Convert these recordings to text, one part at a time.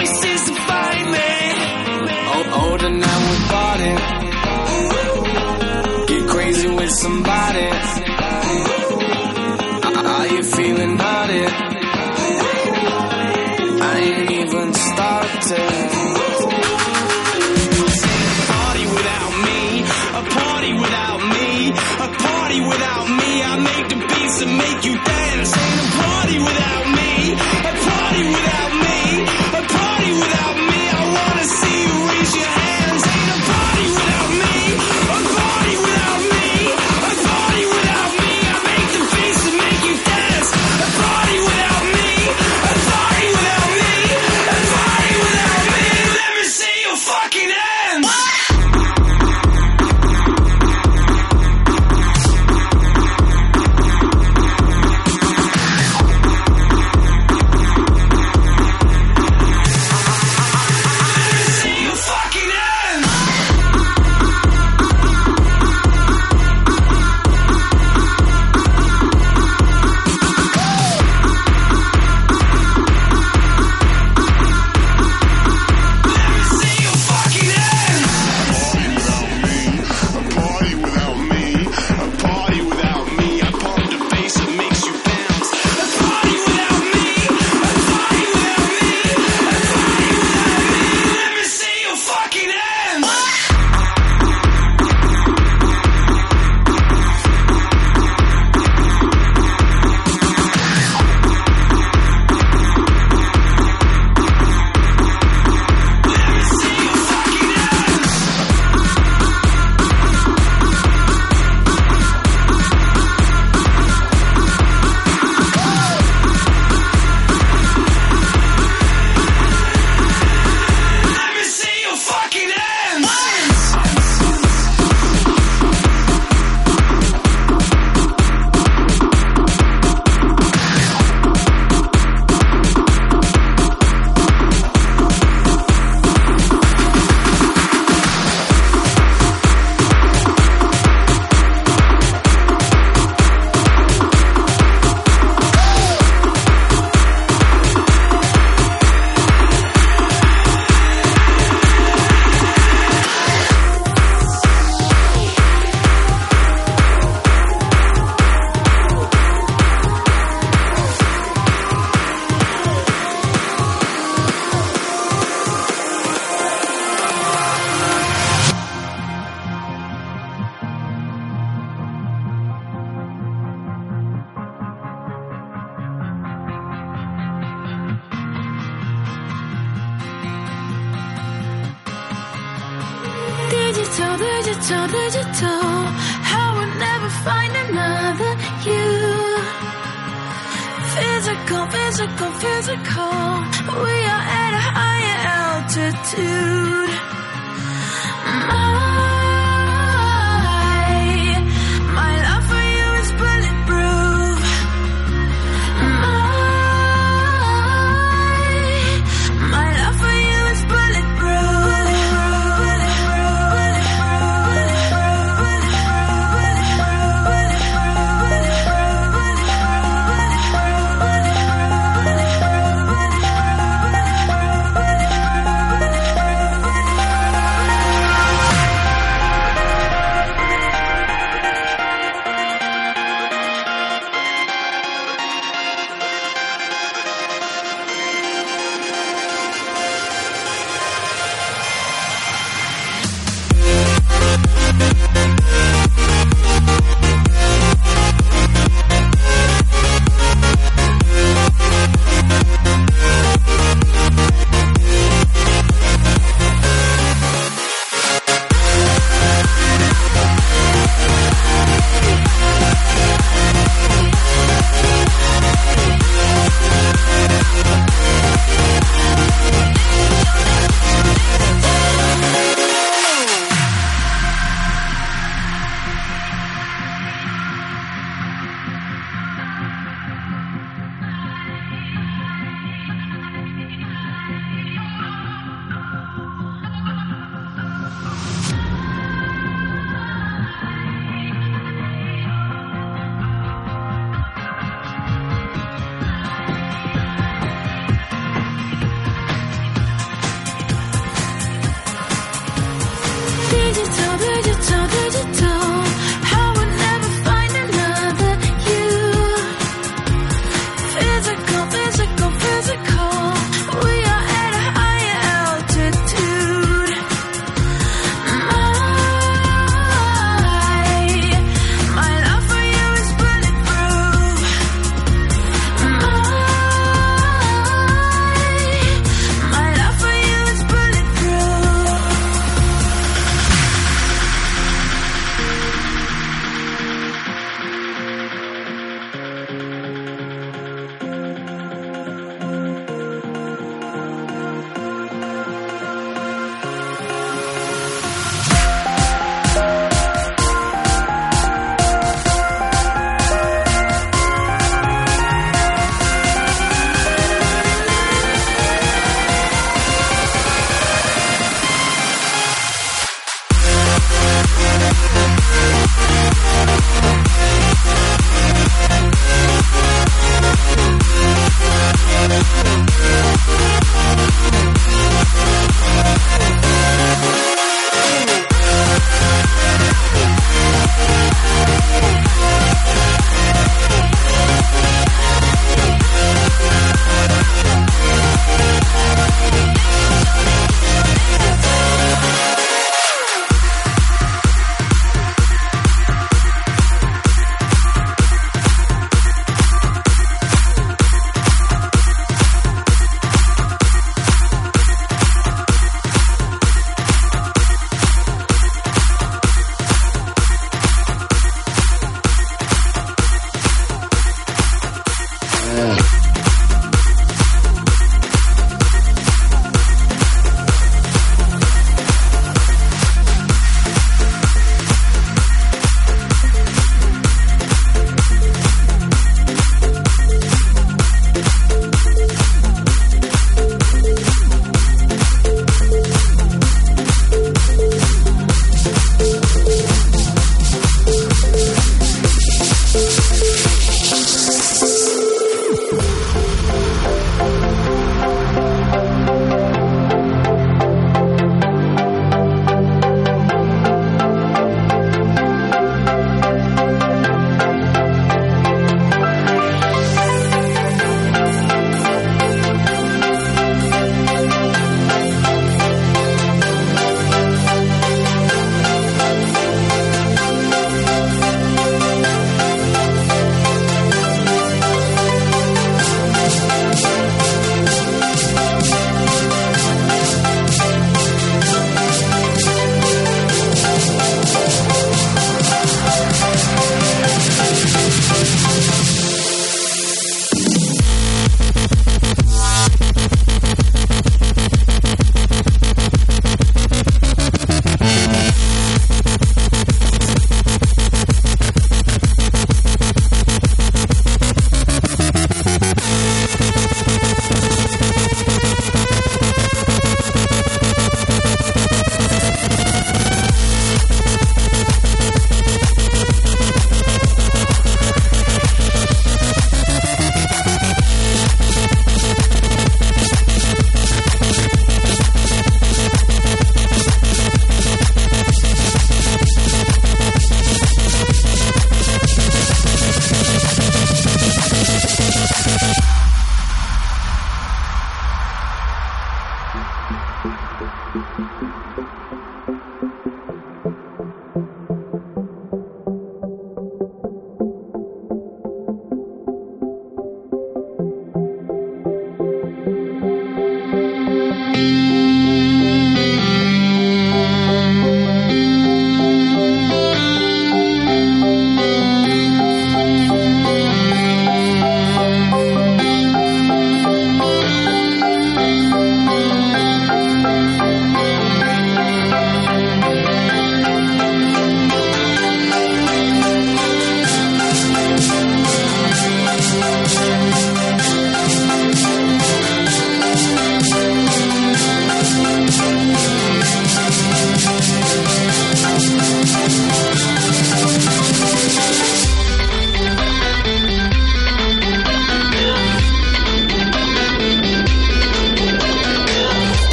voices find me. Oh, older now we bought it. Get crazy with somebody. Are you feeling about it?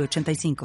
8985.